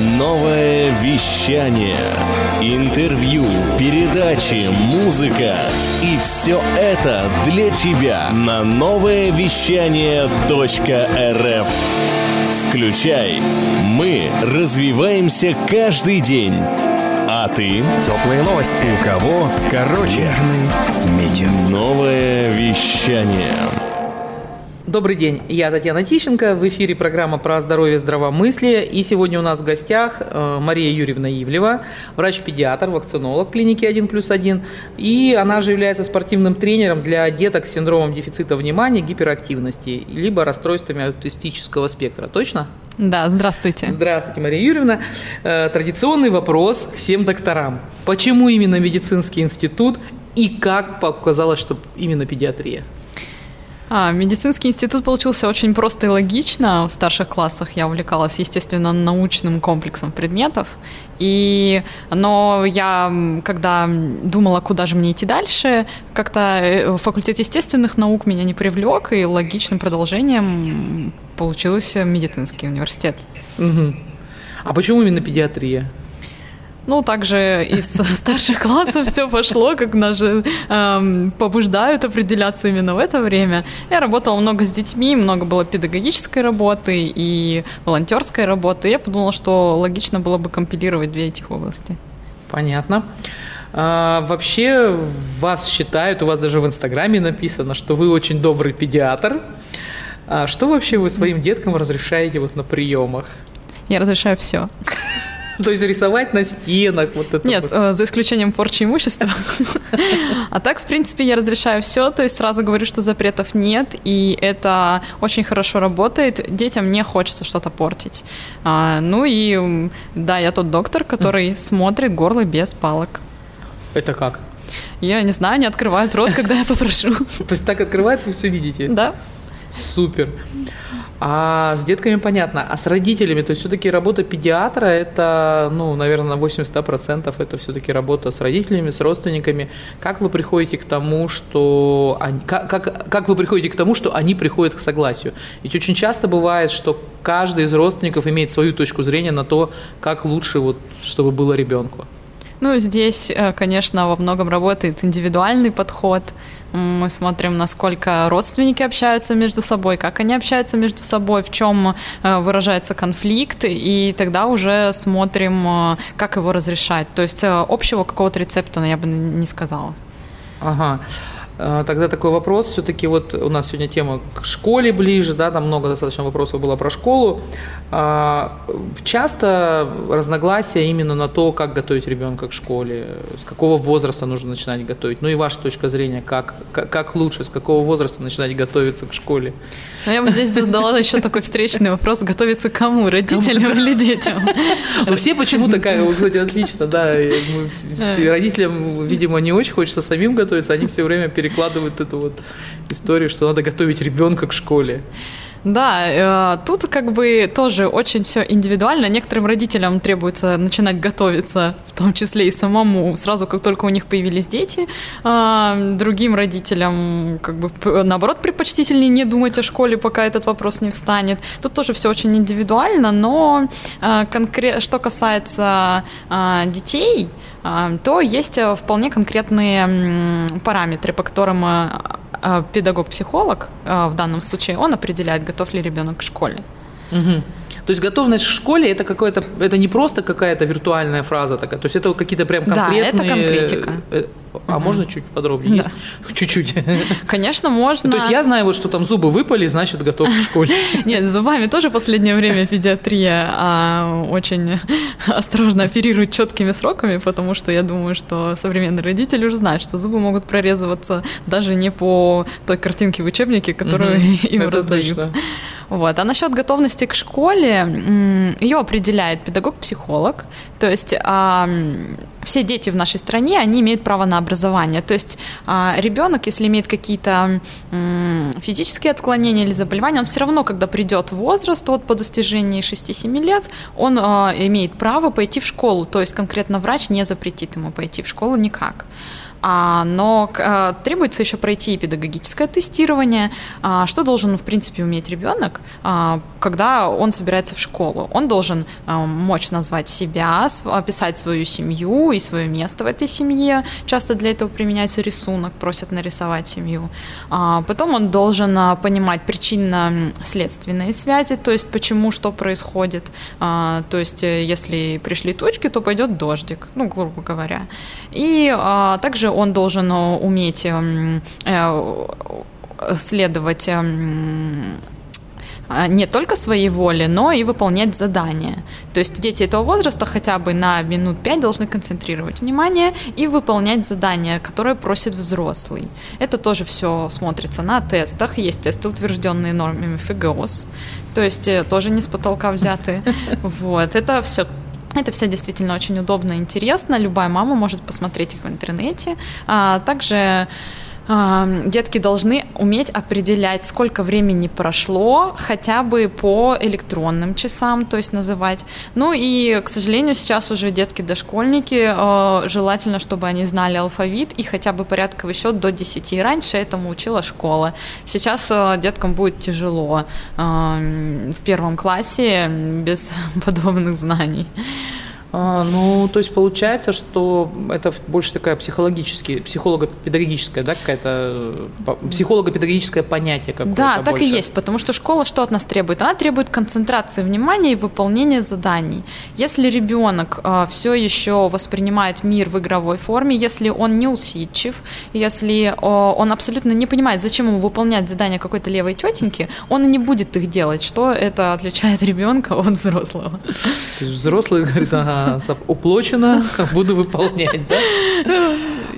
Новое вещание. Интервью, передачи, музыка. И все это для тебя на новое вещание .рф. Включай. Мы развиваемся каждый день. А ты? Теплые новости. У кого? Короче. Медиа. Новое вещание. Добрый день, я Татьяна Тищенко, в эфире программа про здоровье и здравомыслие. И сегодня у нас в гостях э, Мария Юрьевна Ивлева, врач-педиатр, вакцинолог клиники 1 плюс 1. И она же является спортивным тренером для деток с синдромом дефицита внимания, гиперактивности, либо расстройствами аутистического спектра. Точно? Да, здравствуйте. Здравствуйте, Мария Юрьевна. Э, Традиционный вопрос всем докторам. Почему именно медицинский институт и как показалось, что именно педиатрия? А, медицинский институт получился очень просто и логично. В старших классах я увлекалась, естественно, научным комплексом предметов. И, но я, когда думала, куда же мне идти дальше, как-то э, факультет естественных наук меня не привлек, и логичным продолжением получился медицинский университет. Угу. А почему именно педиатрия? Ну, также из старших классов все пошло, как нас же эм, побуждают определяться именно в это время. Я работала много с детьми, много было педагогической работы и волонтерской работы. Я подумала, что логично было бы компилировать две этих области. Понятно. А, вообще вас считают, у вас даже в Инстаграме написано, что вы очень добрый педиатр. А что вообще вы своим деткам разрешаете вот на приемах? Я разрешаю все. То есть рисовать на стенах, вот это Нет, вот. э, за исключением порчи имущества. А так, в принципе, я разрешаю все, то есть сразу говорю, что запретов нет, и это очень хорошо работает. Детям не хочется что-то портить. А, Ну и да, я тот доктор, который смотрит горло без палок. Это как? Я не знаю, они открывают рот, когда я попрошу. То есть так открывает, вы все видите? Да. Супер. А с детками понятно. А с родителями, то есть все-таки работа педиатра, это, ну, наверное, на 80% это все-таки работа с родителями, с родственниками. Как вы приходите к тому, что... Они, как, как, как вы приходите к тому, что они приходят к согласию? Ведь очень часто бывает, что каждый из родственников имеет свою точку зрения на то, как лучше, вот, чтобы было ребенку. Ну, здесь, э, конечно, во многом работает индивидуальный подход. Мы смотрим, насколько родственники общаются между собой, как они общаются между собой, в чем э, выражается конфликт, и тогда уже смотрим, э, как его разрешать. То есть общего какого-то рецепта я бы не сказала. Ага. Тогда такой вопрос, все-таки вот у нас сегодня тема к школе ближе, да, там много достаточно вопросов было про школу. А, Часто разногласия именно на то, как готовить ребенка к школе, с какого возраста нужно начинать готовить. Ну и ваша точка зрения, как, как, как лучше, с какого возраста начинать готовиться к школе? Ну, я бы здесь задала еще такой встречный вопрос, готовиться кому, родителям или детям? Ну все почему-то, кстати, отлично, да, родителям, видимо, не очень хочется самим готовиться, они все время перекладывают эту вот историю, что надо готовить ребенка к школе. Да, э, тут как бы тоже очень все индивидуально. Некоторым родителям требуется начинать готовиться, в том числе и самому, сразу как только у них появились дети. А, другим родителям как бы наоборот предпочтительнее не думать о школе, пока этот вопрос не встанет. Тут тоже все очень индивидуально, но э, конкрет, что касается э, детей, то есть вполне конкретные параметры, по которым педагог-психолог в данном случае, он определяет, готов ли ребенок к школе. Угу. То есть готовность в школе это какое-то, это не просто какая-то виртуальная фраза такая, то есть это какие-то прям конкретные. Да, это конкретика. А угу. можно чуть подробнее? Да. Чуть-чуть. Конечно, можно. То есть я знаю, вот, что там зубы выпали, значит, готов к школе. Нет, с зубами тоже в последнее время педиатрия а, очень осторожно оперирует четкими сроками, потому что я думаю, что современные родители уже знают, что зубы могут прорезываться даже не по той картинке в учебнике, которую угу. им Это раздают. Точно. Вот. А насчет готовности к школе, ее определяет педагог-психолог. То есть а, все дети в нашей стране, они имеют право на образование. То есть а, ребенок, если имеет какие-то физические отклонения или заболевания, он все равно, когда придет возраст вот, по достижении 6-7 лет, он а, имеет право пойти в школу. То есть конкретно врач не запретит ему пойти в школу никак. А, но а, требуется еще пройти педагогическое тестирование. А, что должен, в принципе, уметь ребенок? Когда он собирается в школу. Он должен мочь назвать себя, описать свою семью и свое место в этой семье. Часто для этого применяется рисунок, просят нарисовать семью. А, потом он должен понимать причинно-следственные связи, то есть почему что происходит. А, то есть э, если пришли тучки, то пойдет дождик, ну, грубо говоря. И а, также он должен уметь эм, э, следовать а, не только своей воле, но и выполнять задания. То есть дети этого возраста хотя бы на минут пять должны концентрировать внимание и выполнять задания, которые просит взрослый. Это тоже все смотрится на тестах. Есть тесты, утвержденные нормами ФГОС, то есть э, тоже не с потолка взятые. Вот, это все это все действительно очень удобно и интересно. Любая мама может посмотреть их в интернете. А также детки должны уметь определять, сколько времени прошло, хотя бы по электронным часам, то есть называть. Ну и, к сожалению, сейчас уже детки-дошкольники, э, желательно, чтобы они знали алфавит и хотя бы порядковый счет до 10. Раньше этому учила школа. Сейчас э, деткам будет тяжело в первом классе без подобных знаний. А, ну, то есть получается, что это больше такая психологическая, психолого-педагогическая, да, какая-то психолого-педагогическое понятие какое-то. Да, так больше. и есть, потому что школа что от нас требует? Она требует концентрации внимания и выполнения заданий. Если ребенок а, все еще воспринимает мир в игровой форме, если он не усидчив, если а, он абсолютно не понимает, зачем ему выполнять задания какой-то левой тетеньки, он и не будет их делать. Что это отличает ребенка от взрослого? Взрослый говорит, ага, уплочено, буду выполнять, да?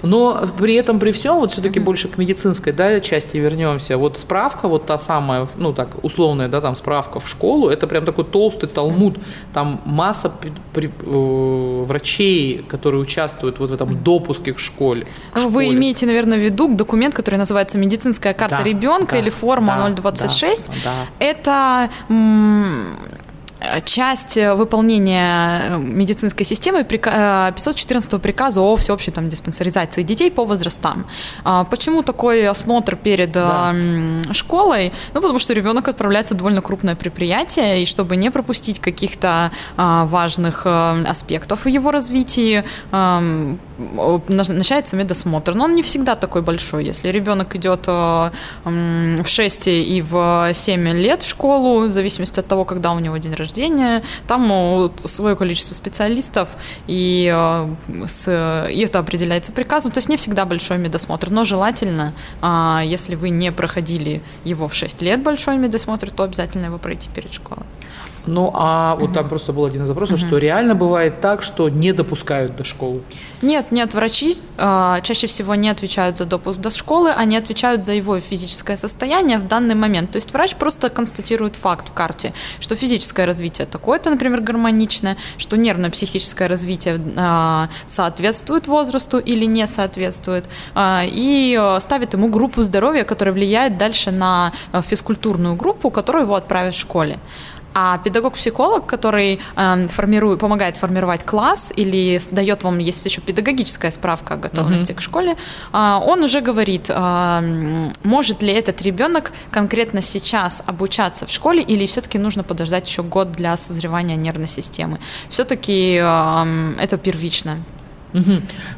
Но при этом, при всем, вот все-таки больше к медицинской да, части вернемся. Вот справка, вот та самая, ну так, условная, да, там справка в школу, это прям такой толстый талмуд. Там масса при, э, врачей, которые участвуют вот в этом допуске к школе. К Вы имеете, наверное, в виду документ, который называется медицинская карта да, ребенка да, или форма да, 026. Да, да. Это Э, часть э, выполнения э, медицинской системы 514 приказа о всеобщей там, диспансеризации детей по возрастам. А, почему такой осмотр перед да. школой? Ну, потому что ребенок отправляется в довольно крупное предприятие, и чтобы не пропустить каких-то а, важных аспектов его развитии, начинается медосмотр. Но он не всегда такой большой. Если ребенок идет в 6 и в 7 лет в школу, в зависимости от того, когда у него день рождения. Там свое количество специалистов, и, э, и это определяется приказом. То есть не всегда большой медосмотр, но желательно, если вы не проходили его в 6 лет большой медосмотр, то обязательно его пройти перед школой. Ну, а вот там просто был один из запросов, угу. что реально бывает так, что не допускают до школы. Нет, нет, врачи э, чаще всего не отвечают за допуск до школы, они отвечают за его физическое состояние в данный момент. То есть врач просто констатирует факт в карте, что физическое развитие такое-то, например, гармоничное, что нервно-психическое развитие э, соответствует возрасту или не соответствует, э, и ставит ему группу здоровья, которая влияет дальше на физкультурную группу, которую его отправят в школе. А педагог-психолог, который э, формирует, помогает формировать класс или дает вам, есть еще педагогическая справка о готовности uh-huh. к школе, э, он уже говорит, э, может ли этот ребенок конкретно сейчас обучаться в школе или все-таки нужно подождать еще год для созревания нервной системы. Все-таки э, это первично. Угу.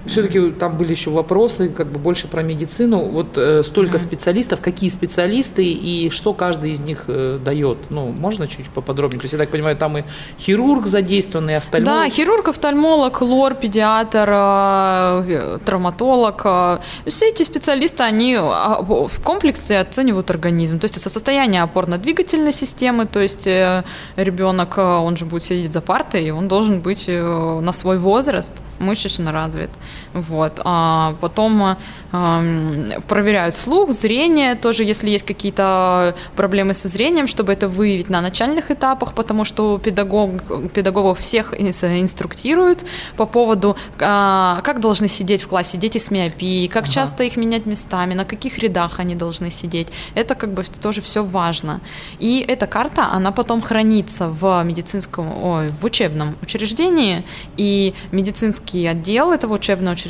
Все-таки там были еще вопросы, как бы больше про медицину. Вот э, столько угу. специалистов, какие специалисты и что каждый из них э, дает? Ну, можно чуть поподробнее? То есть, я так понимаю, там и хирург задействованный, офтальмолог. Да, хирург, офтальмолог, лор, педиатр, э, травматолог. Э, все эти специалисты, они а, в комплексе оценивают организм. То есть, это состояние опорно-двигательной системы, то есть, э, ребенок, э, он же будет сидеть за партой, и он должен быть э, на свой возраст мышечно достаточно развит. Вот. А потом э, проверяют слух, зрение, тоже если есть какие-то проблемы со зрением, чтобы это выявить на начальных этапах, потому что педагог, педагогов всех инструктируют по поводу, э, как должны сидеть в классе дети с миопией, как ага. часто их менять местами, на каких рядах они должны сидеть. Это как бы тоже все важно. И эта карта, она потом хранится в медицинском, ой, в учебном учреждении, и медицинские отделы отдел этого учебного учреждения,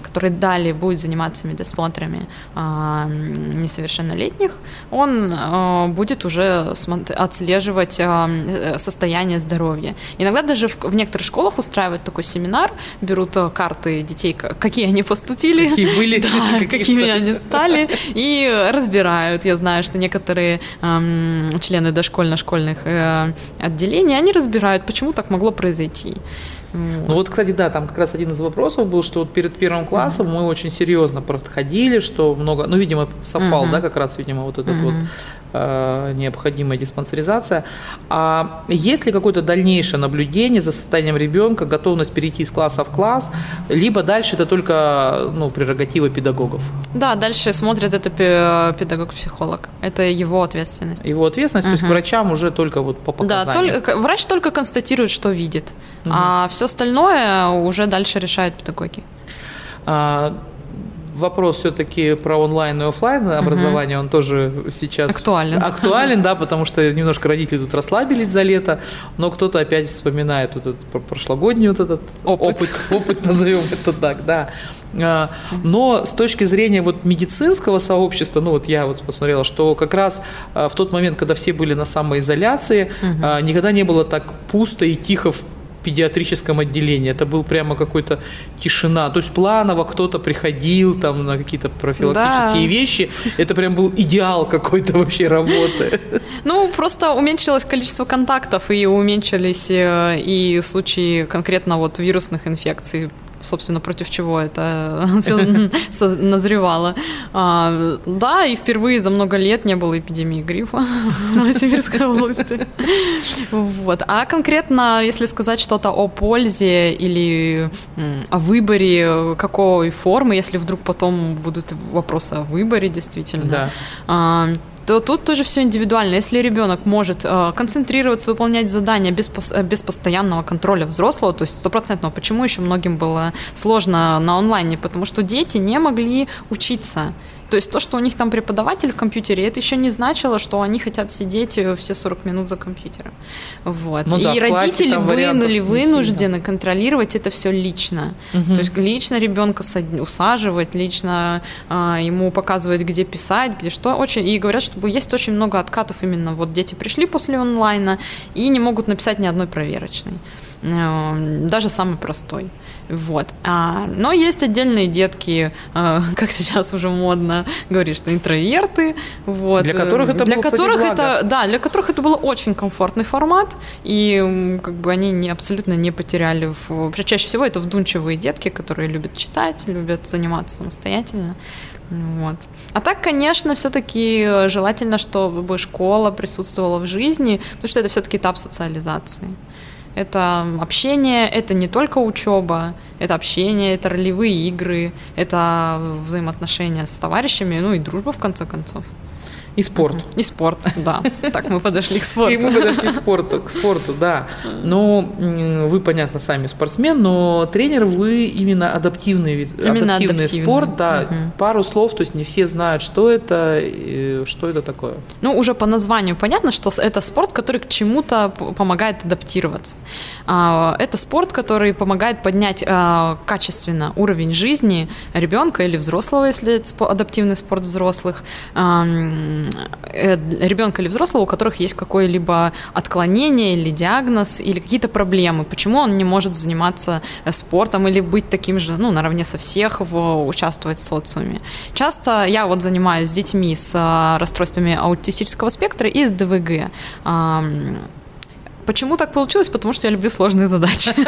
который далее будет заниматься медосмотрами а, несовершеннолетних, он а, будет уже отслеживать а, состояние здоровья. Иногда даже в, в некоторых школах устраивают такой семинар, берут карты детей, какие они поступили, какие были, да, какими они стали, и разбирают. Я знаю, что некоторые члены дошкольно-школьных э, отделений, они разбирают, почему так могло произойти. Ну вот, кстати, да, там как раз один из вопросов был, что вот перед первым классом мы очень серьезно подходили, что много, ну, видимо, совпал, да, как раз, видимо, вот этот вот э, необходимая диспансеризация. А есть ли какое-то дальнейшее наблюдение за состоянием ребенка, готовность перейти из класса в класс, либо дальше это только, ну, прерогатива педагогов? Да, дальше смотрит это педагог-психолог. Это его ответственность. Его ответственность, угу. то есть врачам уже только вот по показаниям. Да, только, врач только констатирует, что видит, угу. а все остальное уже дальше решают педагоги. А, вопрос все-таки про онлайн и офлайн образование, угу. он тоже сейчас актуален. Актуален, да, потому что немножко родители тут расслабились за лето, но кто-то опять вспоминает вот этот прошлогодний вот этот опыт, опыт, опыт назовем это так, да. А, но с точки зрения вот медицинского сообщества, ну вот я вот посмотрела, что как раз а, в тот момент, когда все были на самоизоляции, угу. никогда не было так пусто и тихо в педиатрическом отделении. Это был прямо какой-то тишина. То есть планово кто-то приходил там на какие-то профилактические да. вещи. Это прям был идеал какой-то вообще работы. Ну, просто уменьшилось количество контактов и уменьшились э, и случаи конкретно вот вирусных инфекций собственно, против чего это все назревало. А, да, и впервые за много лет не было эпидемии гриппа в Новосибирской области. Вот. А конкретно, если сказать что-то о пользе или о выборе какой формы, если вдруг потом будут вопросы о выборе, действительно, да. То тут тоже все индивидуально. Если ребенок может э, концентрироваться, выполнять задания без, э, без постоянного контроля взрослого, то есть стопроцентного, почему еще многим было сложно на онлайне? Потому что дети не могли учиться. То есть то, что у них там преподаватель в компьютере, это еще не значило, что они хотят сидеть э, все 40 минут за компьютером. Вот. Ну, да, и родители были вынуждены контролировать это все лично. Угу. То есть лично ребенка усаживать, лично а, ему показывать, где писать, где что. Очень, и говорят, что есть очень много откатов именно. Вот дети пришли после онлайна и не могут написать ни одной проверочной. Э, даже самый простой. Вот. А, но есть отдельные детки, э, как сейчас уже модно говорить, что интроверты. Вот. Для которых это для был, которых кстати, это, Да, для которых это был очень комфортный формат, и как бы они не, абсолютно не потеряли. В, вообще, чаще всего это вдумчивые детки, которые любят читать, любят заниматься самостоятельно. Вот. А так, конечно, все-таки желательно, чтобы школа присутствовала в жизни, потому что это все-таки этап социализации. Это общение, это не только учеба, это общение, это ролевые игры, это взаимоотношения с товарищами, ну и дружба в конце концов. И спорт. И спорт, да. Так мы подошли к спорту. И мы подошли к спорту, к спорту, да. Но вы, понятно, сами спортсмен, но тренер вы именно адаптивный вид, именно адаптивный, адаптивный спорт, да. Угу. Пару слов, то есть не все знают, что это, что это такое. Ну, уже по названию понятно, что это спорт, который к чему-то помогает адаптироваться. А, это спорт, который помогает поднять а, качественно уровень жизни ребенка или взрослого, если это адаптивный спорт взрослых Э, ребенка или взрослого, у которых есть какое-либо отклонение или диагноз, или какие-то проблемы. Почему он не может заниматься э, спортом или быть таким же, ну, наравне со всех, в, участвовать в социуме. Часто я вот занимаюсь детьми с э, расстройствами аутистического спектра и с ДВГ. Почему так получилось? Потому что я люблю сложные задачи.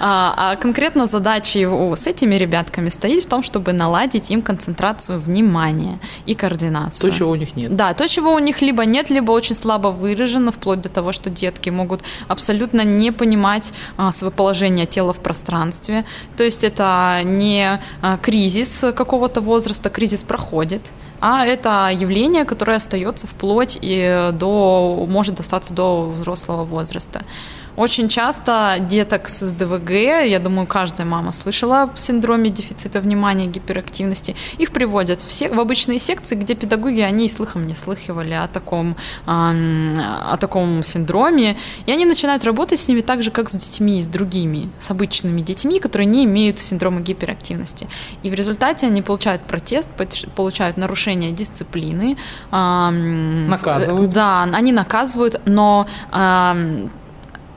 А, а конкретно задачи с этими ребятками стоит в том, чтобы наладить им концентрацию внимания и координацию. То, чего у них нет. Да, то, чего у них либо нет, либо очень слабо выражено, вплоть до того, что детки могут абсолютно не понимать а, свое положение тела в пространстве. То есть это не а, кризис какого-то возраста, кризис проходит, а это явление, которое остается вплоть и до, может остаться до взрослого возраста. Очень часто деток с СДВГ, я думаю, каждая мама слышала о синдроме дефицита внимания, гиперактивности, их приводят в, сек- в обычные секции, где педагоги, они и слыхом не слыхивали о таком, о таком синдроме, и они начинают работать с ними так же, как с детьми, с другими, с обычными детьми, которые не имеют синдрома гиперактивности. И в результате они получают протест, получают нарушение дисциплины. Наказывают. Да, они наказывают, но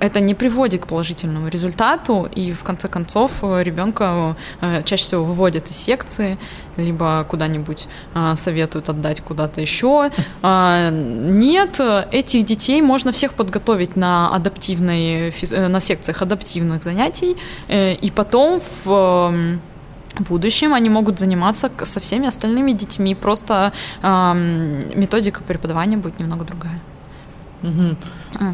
это не приводит к положительному результату, и в конце концов ребенка э, чаще всего выводят из секции, либо куда-нибудь э, советуют отдать куда-то еще. А, нет, этих детей можно всех подготовить на адаптивной, э, на секциях адаптивных занятий, и потом в в будущем они могут заниматься со всеми остальными детьми, просто методика преподавания будет немного другая. Угу.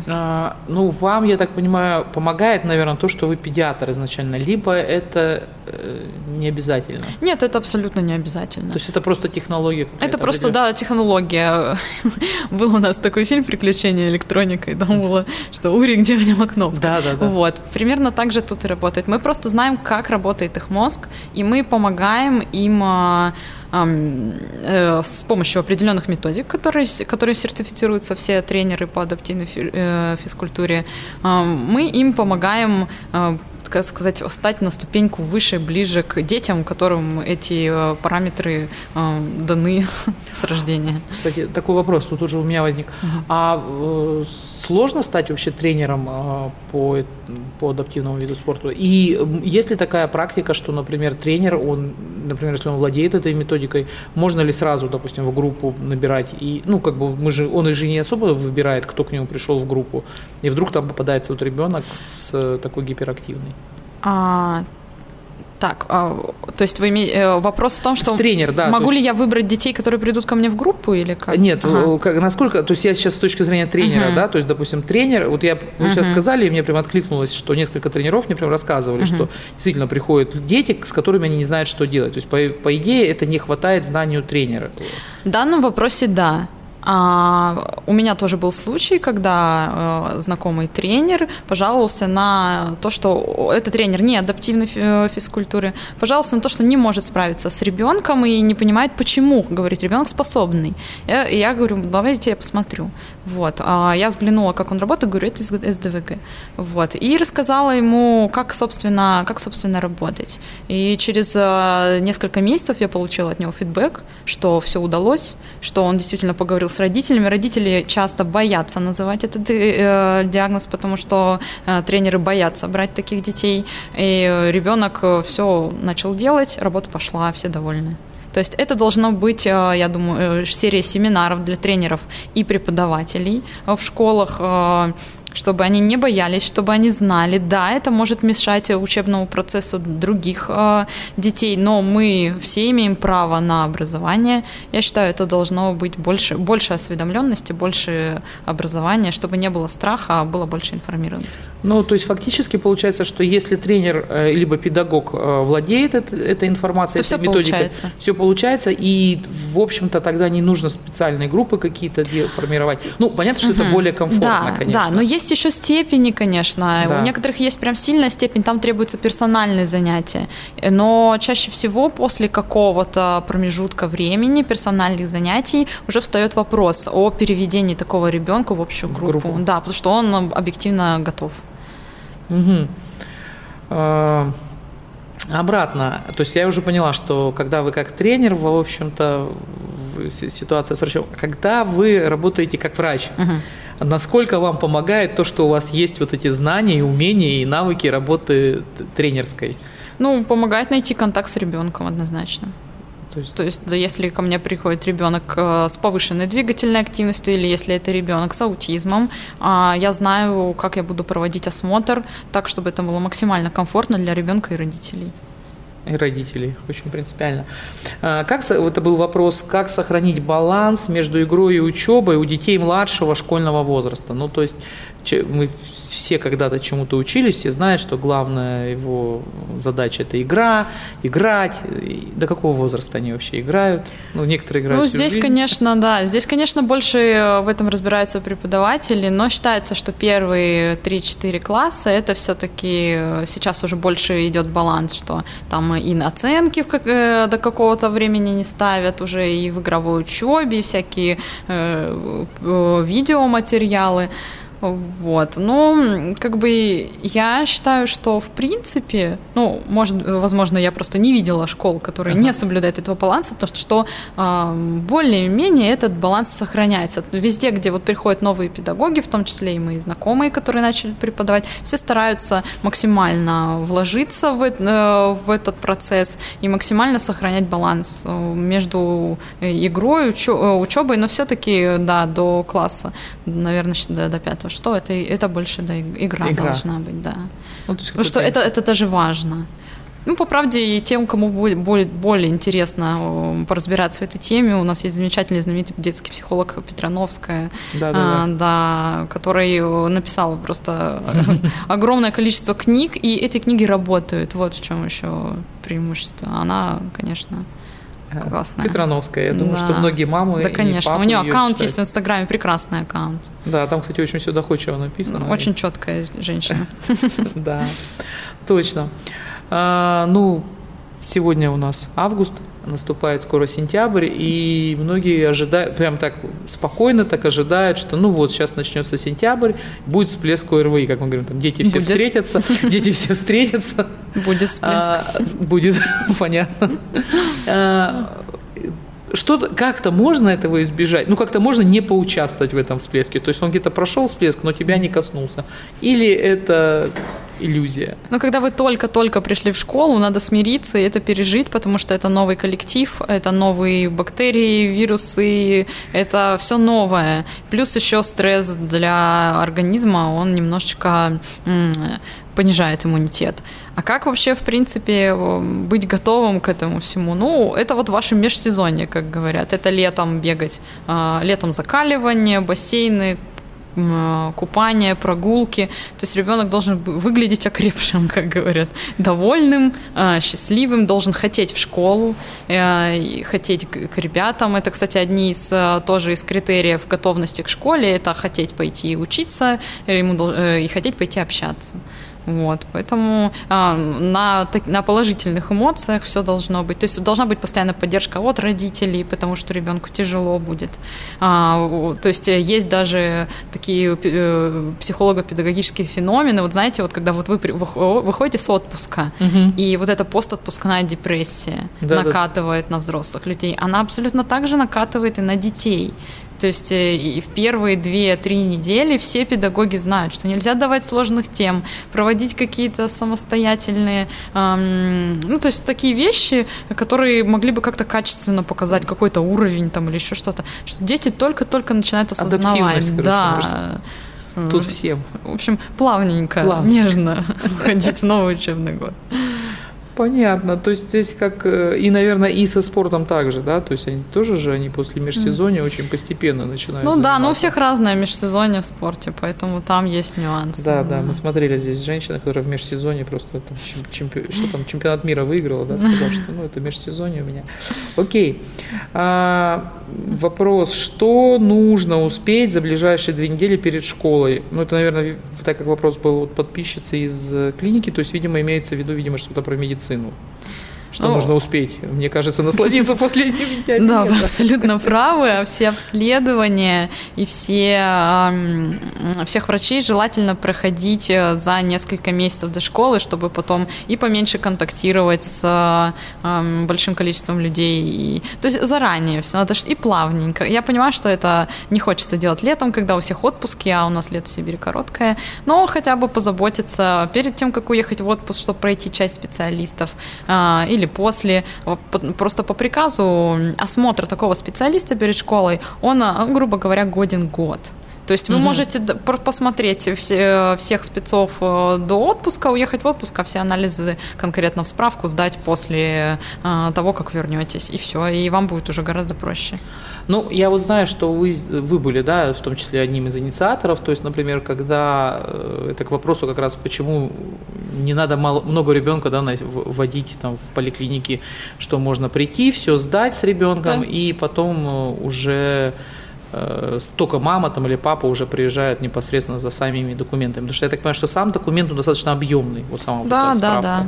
А, ну, вам, я так понимаю, помогает, наверное, то, что вы педиатр изначально, либо это э, не обязательно? Нет, это абсолютно не обязательно. То есть это просто технология? Это просто, да, технология. Был у нас такой фильм «Приключения электроникой», там было, что «Ури, где у него кнопка?» Да, да, да. Вот, примерно так же тут и работает. Мы просто знаем, как работает их мозг, и мы помогаем им а, с помощью определенных методик, которые, которые сертифицируются все тренеры по адаптивной э, физкультуре, мы им помогаем э, так сказать, стать на ступеньку выше, ближе к детям, которым эти э, параметры э, даны с рождения. Кстати, такой вопрос тут уже у меня возник. Угу. А э, сложно стать вообще тренером э, по, по адаптивному виду спорта? И есть ли такая практика, что, например, тренер, он, например, если он владеет этой методикой, можно ли сразу, допустим, в группу набирать? И, ну, как бы мы же, он их же не особо выбирает, кто к нему пришел в группу. И вдруг там попадается вот ребенок с э, такой гиперактивной. А, так, а, то есть вы име... Э, вопрос в том, что тренер, да. Могу ли есть... я выбрать детей, которые придут ко мне в группу или как? Нет, ага. как, насколько, то есть я сейчас с точки зрения тренера, uh да, то есть, допустим, тренер, вот я вы uh сейчас сказали, и мне прям откликнулось, что несколько тренеров мне прям рассказывали, uh что действительно приходят дети, с которыми они не знают, что делать. То есть по, по идее это не хватает знанию тренера. В данном вопросе да. А, у меня тоже был случай, когда э, знакомый тренер пожаловался на то, что этот тренер не адаптивной э, физкультуры, пожаловался на то, что не может справиться с ребенком и не понимает, почему, говорит, ребенок способный. Я, я говорю, давайте я посмотрю. Вот. А я взглянула, как он работает, говорю, это из СДВГ. Вот. И рассказала ему, как, собственно, как, собственно, работать. И через э, несколько месяцев я получила от него фидбэк, что все удалось, что он действительно поговорил с родителями. Родители часто боятся называть этот э, диагноз, потому что э, тренеры боятся брать таких детей. И ребенок э, все начал делать, работа пошла, все довольны. То есть это должно быть, э, я думаю, э, серия семинаров для тренеров и преподавателей в школах, э, чтобы они не боялись, чтобы они знали, да, это может мешать учебному процессу других э, детей, но мы все имеем право на образование. Я считаю, это должно быть больше, больше осведомленности, больше образования, чтобы не было страха, а было больше информированности. Ну, то есть фактически получается, что если тренер э, либо педагог э, владеет это, этой информацией, то все методикой, получается. все получается, и, в общем-то, тогда не нужно специальные группы какие-то формировать. Ну, понятно, что угу. это более комфортно, да, конечно. Да, но есть есть еще степени, конечно. Да. У некоторых есть прям сильная степень, там требуются персональные занятия. Но чаще всего после какого-то промежутка времени персональных занятий уже встает вопрос о переведении такого ребенка в общую группу. В группу. Да, потому что он объективно готов. Угу. А, обратно, то есть я уже поняла, что когда вы как тренер, в общем-то, ситуация с врачом, когда вы работаете как врач, угу насколько вам помогает то, что у вас есть вот эти знания, умения и навыки работы тренерской? Ну, помогает найти контакт с ребенком однозначно. То есть, то есть да, если ко мне приходит ребенок э, с повышенной двигательной активностью или если это ребенок с аутизмом, а, я знаю, как я буду проводить осмотр так, чтобы это было максимально комфортно для ребенка и родителей и родителей, очень принципиально. А, как, это был вопрос, как сохранить баланс между игрой и учебой у детей младшего школьного возраста? Ну, то есть мы все когда-то чему-то учились, все знают, что главная его задача это игра, играть. До какого возраста они вообще играют? Ну, некоторые играют. Ну, здесь, жизнь. конечно, да. Здесь, конечно, больше э, в этом разбираются преподаватели, но считается, что первые 3-4 класса это все-таки э, сейчас уже больше идет баланс, что там и оценки э, до какого-то времени не ставят уже и в игровой учебе, и всякие э, видеоматериалы. Вот, ну, как бы я считаю, что в принципе, ну, может, возможно, я просто не видела школ, которые ага. не соблюдают этого баланса, то что э, более-менее этот баланс сохраняется. Везде, где вот приходят новые педагоги, в том числе и мои знакомые, которые начали преподавать, все стараются максимально вложиться в, э, в этот процесс и максимально сохранять баланс э, между игрой, учебой, но все-таки, да, до класса, наверное, до, до пятого что это, это больше да, игра, игра. должна быть, да. Ну, Потому что это, это даже важно. Ну, по правде, и тем, кому будет более, более интересно поразбираться в этой теме, у нас есть замечательный, знаменитый детский психолог Петрановская, да, да, а, да. да который написал просто огромное количество книг, и эти книги работают. Вот в чем еще преимущество. Она, конечно, Классная. Петрановская. Я думаю, да. что многие мамы. Да, конечно. У нее аккаунт читают. есть в Инстаграме, прекрасный аккаунт. Да, там, кстати, очень все доходчиво написано. Очень четкая женщина. Да, точно. А, ну, сегодня у нас август, наступает скоро сентябрь, и многие ожидают, прям так спокойно так ожидают, что ну вот сейчас начнется сентябрь, будет всплеск ОРВИ, как мы говорим, там дети все будет. встретятся, дети все встретятся. Будет всплеск. А, будет, понятно. А, что как-то можно этого избежать? Ну, как-то можно не поучаствовать в этом всплеске. То есть он где-то прошел всплеск, но тебя не коснулся. Или это иллюзия. Но когда вы только-только пришли в школу, надо смириться и это пережить, потому что это новый коллектив, это новые бактерии, вирусы, это все новое. Плюс еще стресс для организма, он немножечко понижает иммунитет. А как вообще, в принципе, быть готовым к этому всему? Ну, это вот ваше межсезонье, как говорят. Это летом бегать, а, летом закаливание, бассейны, купания, прогулки. То есть ребенок должен выглядеть окрепшим, как говорят, довольным, а, счастливым, должен хотеть в школу, э, хотеть к ребятам. Это, кстати, одни из э, тоже из критериев готовности к школе. Это хотеть пойти учиться ему, э, и хотеть пойти общаться. Вот, поэтому а, на, на положительных эмоциях все должно быть. То есть должна быть постоянная поддержка от родителей, потому что ребенку тяжело будет. А, то есть есть даже такие э, психолого-педагогические феномены. Вот знаете, вот когда вот вы выходите с отпуска, угу. и вот эта постотпускная депрессия да, накатывает да. на взрослых людей, она абсолютно так же накатывает и на детей. То есть э, и в первые две-три недели все педагоги знают, что нельзя давать сложных тем, проводить какие-то самостоятельные, эм, ну то есть такие вещи, которые могли бы как-то качественно показать какой-то уровень там или еще что-то, что дети только-только начинают осознавать. Да. Тут всем. В общем, плавненько, Плавно. нежно ходить в новый учебный год. Понятно. То есть здесь как э, и, наверное, и со спортом также, да? То есть они тоже же, они после межсезонья очень постепенно начинают Ну заниматься. да, но у всех разное межсезонье в спорте, поэтому там есть нюансы. Да, да, мы смотрели здесь женщина, которая в межсезонье просто там, чемпи... что там, чемпионат мира выиграла, да, сказала, что ну это межсезонье у меня. Окей. А, вопрос, что нужно успеть за ближайшие две недели перед школой? Ну это, наверное, так как вопрос был от подписчицы из э, клиники, то есть, видимо, имеется в виду, видимо, что-то про медицину そういうの Что ну, нужно успеть, мне кажется, насладиться последними пять Да, вы абсолютно правы. А все обследования и все, всех врачей желательно проходить э, за несколько месяцев до школы, чтобы потом и поменьше контактировать с большим количеством людей. И, то есть заранее все надо и плавненько. Я понимаю, что это не хочется делать летом, когда у всех отпуски, а у нас лето в Сибири короткое, но хотя бы позаботиться перед тем, как уехать в отпуск, чтобы пройти часть специалистов а, или после, просто по приказу осмотра такого специалиста перед школой, он, грубо говоря, годен год. То есть вы Мгм. можете посмотреть все- всех спецов э, до отпуска, уехать в отпуск, а все анализы конкретно в справку сдать после э, того, как вернетесь, и все, и вам будет уже гораздо проще. Ну, я вот знаю, что вы, вы были, да, в том числе одним из инициаторов. То есть, например, когда э, это к вопросу как раз, почему не надо мало, много ребенка да, вводить там, в поликлинике, что можно прийти, все сдать с ребенком, Да. и потом э, уже э, только мама там, или папа уже приезжают непосредственно за самими документами. Потому что я так понимаю, что сам документ достаточно объемный. Вот сама Да, да, да.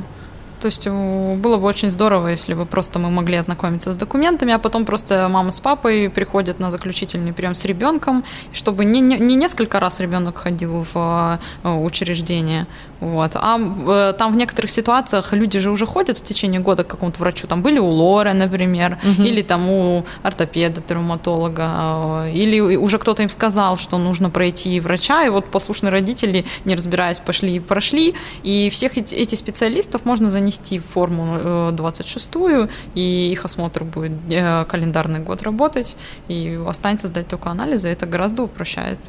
То есть э, было бы очень здорово, если бы просто мы могли ознакомиться с документами, а потом просто мама с папой приходят на заключительный прием с ребенком, чтобы не, не, не несколько раз ребенок ходил в э, учреждение, вот, а э, там в некоторых ситуациях люди же уже ходят в течение года к какому-то врачу, там были у Лоры, например, Мгм. или там у ортопеда, травматолога, или уже кто-то им сказал, что нужно пройти врача, и вот послушные родители, не разбираясь, пошли и прошли, и всех эти, специалистов можно занести в форму э, 26-ю, и их осмотр будет э, календарный год работать, и останется сдать только анализы, это гораздо упрощает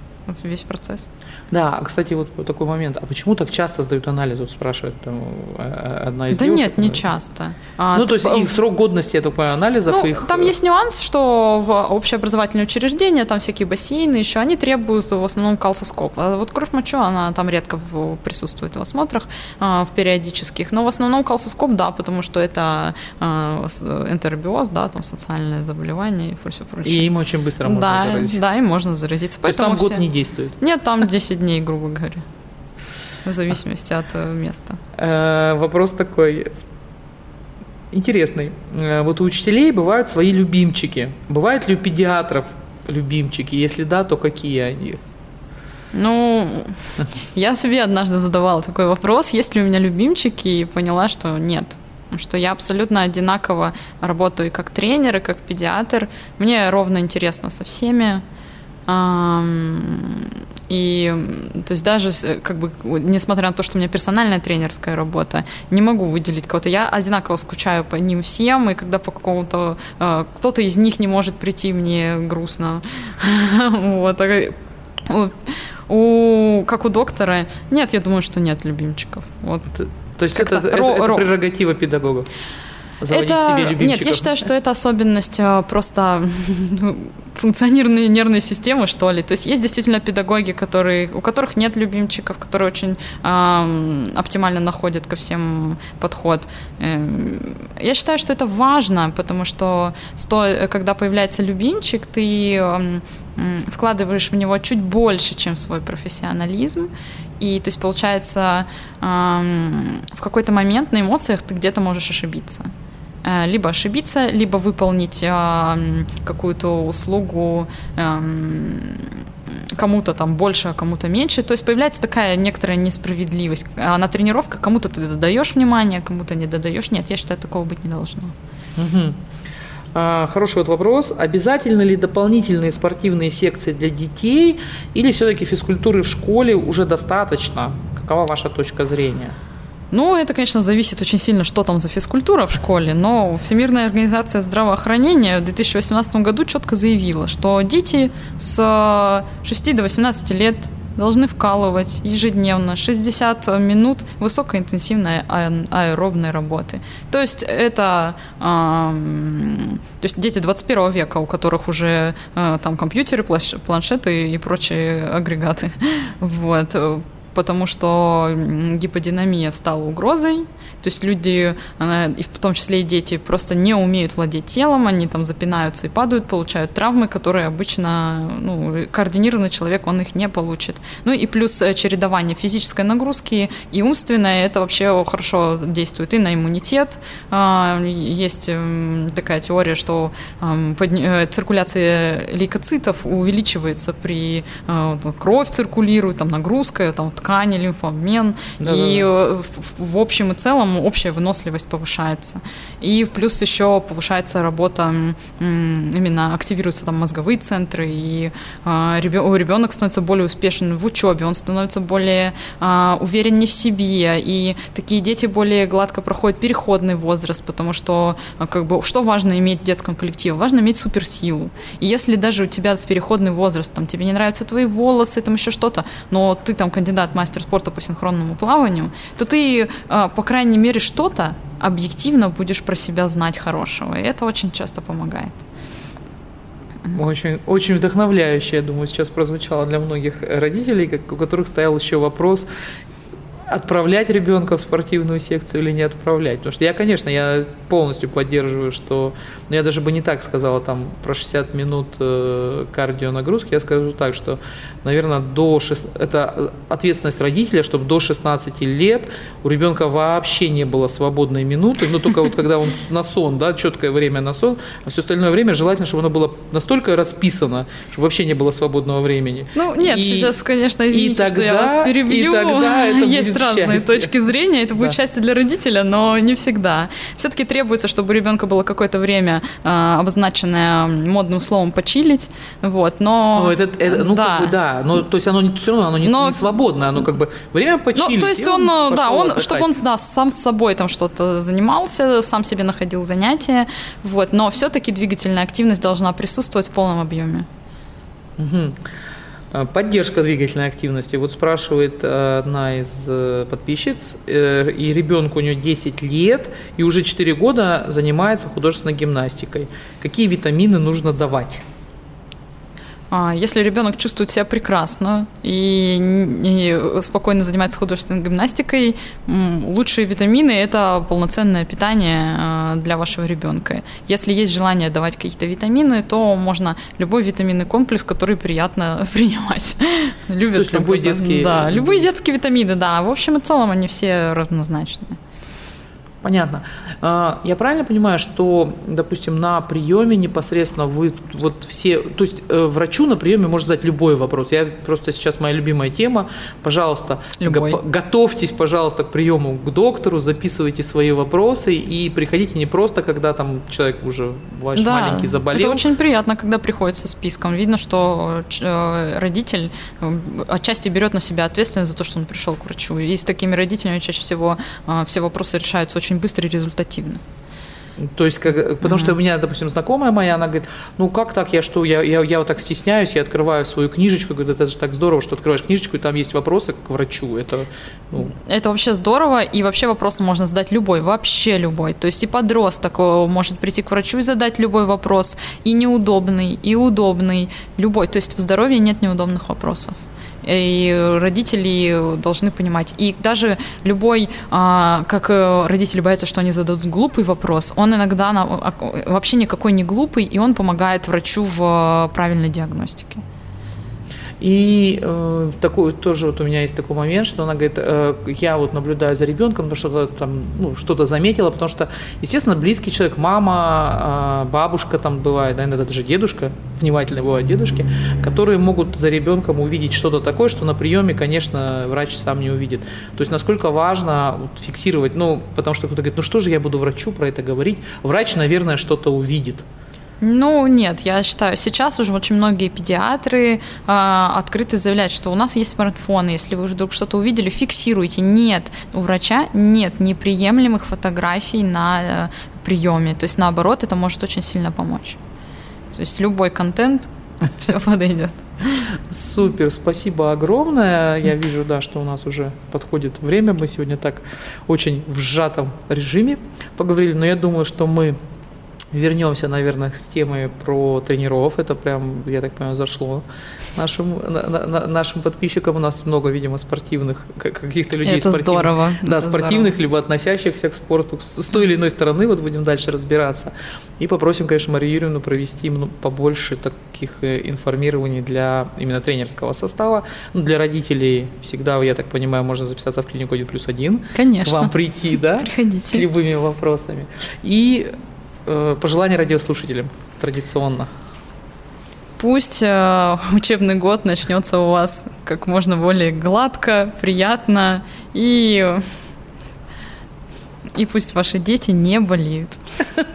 весь процесс. Да, а, кстати, вот такой момент. А почему так часто сдают анализы? Вот спрашивает там, э, одна из да девушек. нет, не часто. А, Ну, то есть т- их срок годности, я так понимаю, анализов, Ну, их... там э, есть нюанс, что в общеобразовательные учреждения, там всякие бассейны еще, они требуют в основном калсоскоп. А вот кровь мочу, она там редко в- присутствует в осмотрах, а, в периодических. Но в основном калсоскоп, да, потому что это а, энтеробиоз, да, там социальное заболевание и все прочее. И им очень быстро можно да, заразить. да, и можно заразиться. То есть Поэтому там год все- действует. Нет, там 10 дней, грубо говоря. В зависимости от э, места. Э, Вопрос такой интересный. Э, Вот у учителей бывают свои любимчики. Бывают ли у педиатров любимчики? Если да, то какие они? Ну, я себе однажды задавала такой вопрос, есть ли у меня любимчики, и поняла, что нет. Что я абсолютно одинаково работаю и как тренер, и как педиатр. Мне ровно интересно со всеми. И, то есть даже, как бы, несмотря на то, что у меня персональная тренерская работа, не могу выделить кого-то. Я одинаково скучаю по ним всем, и когда по какому-то, э, кто-то из них не может прийти, мне грустно. Вот. а, у- как у доктора, нет, я думаю, что нет любимчиков. Вот. Это- То есть это, это- это ро- прерогатива педагогов? Заводить это, себе любимчиков? нет, я считаю, что это особенность э, просто ну, функционирования нервной системы, что ли. То есть есть действительно педагоги, которые, у которых нет любимчиков, которые очень ам, оптимально находят ко всем подход. Эм, Я считаю, что это важно, потому что сто- когда появляется любимчик, ты вкладываешь в него чуть больше, чем в свой профессионализм. И то есть получается ам, в какой-то момент на эмоциях ты где-то можешь ошибиться. Э, Либо ошибиться, либо выполнить ам, какую-то услугу ам, кому-то там больше, а кому-то меньше. То есть появляется такая некоторая несправедливость. А на тренировках кому-то ты додаешь внимание, кому-то не додаешь. Нет, я считаю, такого быть не должно. Мгм. А, Хороший вот вопрос. Обязательно ли дополнительные спортивные секции для детей или все-таки физкультуры в школе уже достаточно? Какова ваша точка зрения? Ну, это, конечно, зависит очень сильно, что там за физкультура в школе, но Всемирная организация здравоохранения в 2018 году четко заявила, что дети с 6 до 18 лет должны вкалывать ежедневно 60 минут высокоинтенсивной аэ- аэробной работы. То есть это ам, то есть дети 21 века, у которых уже э, там компьютеры, планшеты и прочие агрегаты. Вот э, потому что гиподинамия стала угрозой. То есть люди, и в том числе и дети, просто не умеют владеть телом, они там запинаются и падают, получают травмы, которые обычно, ну, координированный человек, он их не получит. Ну и плюс э, чередование физической нагрузки и умственной, это вообще хорошо действует и на иммунитет. А, Есть м, такая теория, что подня- э, циркуляция лейкоцитов увеличивается при э, кровь циркулирует, там нагрузка, там ткани, лимфообмен, Да-да-да. и э, в, в общем и целом общая выносливость повышается. И плюс еще повышается работа, именно активируются там мозговые центры, и а, ребенок становится более успешен в учебе, он становится более а, увереннее в себе, и такие дети более гладко проходят переходный возраст, потому что а, как бы что важно иметь в детском коллективе? Важно иметь суперсилу. И если даже у тебя в переходный возраст, там тебе не нравятся твои волосы, там еще что-то, но ты там кандидат мастер спорта по синхронному плаванию, то ты, по крайней мере, что-то объективно будешь про себя знать хорошего. И это очень часто помогает. Очень, очень вдохновляюще, я думаю, сейчас прозвучало для многих родителей, как- у которых стоял еще вопрос, отправлять ребенка в спортивную секцию или не отправлять. Потому что я, конечно, я полностью поддерживаю, что, ну я даже бы не так сказала там про 60 минут э, кардио нагрузки, я скажу так, что, наверное, до 6, это ответственность родителя, чтобы до 16 лет у ребенка вообще не было свободной минуты, ну только вот когда он на сон, да, четкое время на сон, а все остальное время желательно, чтобы оно было настолько расписано, чтобы вообще не было свободного времени. Ну, нет, И- сейчас, конечно, и извините, что я тогда- вас перебью. и тогда это Есть будет разные счастье. точки зрения, это будет Да. счастье для родителя, но не всегда. Все-таки требуется, чтобы у ребенка было какое-то время а, обозначенное модным словом почилить, вот, но... Ну, это, это- ну, да. как бы, да, но, то есть оно не, все равно оно не, Но- не свободное, оно как бы время почилить. Ну, то есть он, э, да, он, отдыхать. чтобы он, да, сам с собой там что-то занимался, сам себе находил занятия, вот, но все-таки двигательная активность должна присутствовать в полном объеме. Мгм. А, Поддержка двигательной активности. Вот спрашивает э, одна из э, подписчиц, э, и ребенку у нее 10 лет, и уже 4 года занимается художественной гимнастикой. Какие витамины нужно давать? А, Если ребенок чувствует себя прекрасно и, и спокойно занимается художественной гимнастикой, лучшие витамины – это полноценное питание а, для вашего ребенка. Если есть желание давать какие-то витамины, то можно любой витаминный комплекс, который приятно принимать. Любят есть там любой кто-то- детский- Да, любые детские витамины, да. В общем и целом они все равнозначные. Понятно. А, Я правильно понимаю, что, допустим, на приеме непосредственно вы вот все, то есть э, врачу на приеме может задать любой вопрос. Я просто сейчас моя любимая тема. Пожалуйста, Любой. го- готовьтесь, пожалуйста, к приему к доктору, записывайте свои вопросы и приходите не просто, когда там человек уже ваш маленький заболел. Это очень приятно, когда приходит со списком. Видно, что э, родитель э, отчасти берет на себя ответственность за то, что он пришел к врачу. И с такими родителями чаще всего все вопросы решаются очень быстро и результативно. То есть, как, потому что у меня, допустим, знакомая моя, она говорит, ну как так, я что, я, я, я вот так стесняюсь, я открываю свою книжечку, говорю, это же так здорово, что открываешь книжечку, и там есть вопросы к врачу. Это, ну, Это вообще здорово, и вообще вопрос можно задать любой, вообще любой. То есть и подросток э, может прийти к врачу и задать любой вопрос, и неудобный, и удобный, любой. То есть в здоровье нет неудобных вопросов. И родители должны понимать. И даже любой, а, как э, родители боятся, что они зададут глупый вопрос, он иногда а, вообще никакой не глупый, и он помогает врачу в э, правильной диагностике. И э, такой тоже вот у меня есть такой момент, что она говорит, э, я вот наблюдаю за ребенком, потому что там ну, что-то заметила, потому что, естественно, близкий человек, мама, э, бабушка там бывает, да, иногда даже дедушка, внимательные бывают дедушки, которые могут за ребенком увидеть что-то такое, что на приеме, конечно, врач сам не увидит. То есть насколько важно вот, фиксировать, ну, потому что кто-то говорит, ну что же я буду врачу про это говорить? Врач, наверное, что-то увидит. Ну, нет, я считаю, сейчас уже очень многие педиатры а, открыто заявляют, что у нас есть смартфоны, если вы вдруг что-то увидели, фиксируйте. Нет, у врача нет неприемлемых фотографий на э, приеме. То есть, наоборот, это может очень сильно помочь. То есть, любой контент все подойдет. Супер, спасибо огромное. Я вижу, да, что у нас уже подходит время. Мы сегодня так очень в сжатом режиме поговорили, но я думаю, что мы вернемся, наверное, с темой про тренеров. Это прям, я так понимаю, зашло нашим, на- на- на- нашим подписчикам. У нас много, видимо, спортивных к- каких-то людей. Это спортивных. здорово, Да, это спортивных, либо относящихся к спорту с с той или иной стороны. Вот будем дальше разбираться. И попросим, конечно, Марию Юрьевну провести ну, побольше таких э, информирований для именно тренерского состава. Ну, для родителей всегда, я так понимаю, можно записаться в клинику 1 плюс 1. К Конечно. вам прийти, да? С Приходите. любыми вопросами. И пожелания радиослушателям традиционно. Пусть э, учебный год начнется у вас как можно более гладко, приятно и и пусть ваши дети не болеют.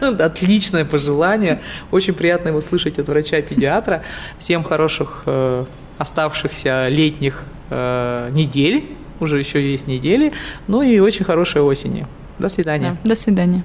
Отличное пожелание. Очень приятно его слышать от врача-педиатра. Всем хороших э, оставшихся летних э, недель. Уже еще есть недели. Ну и очень хорошей осени. До свидания. Да, до свидания.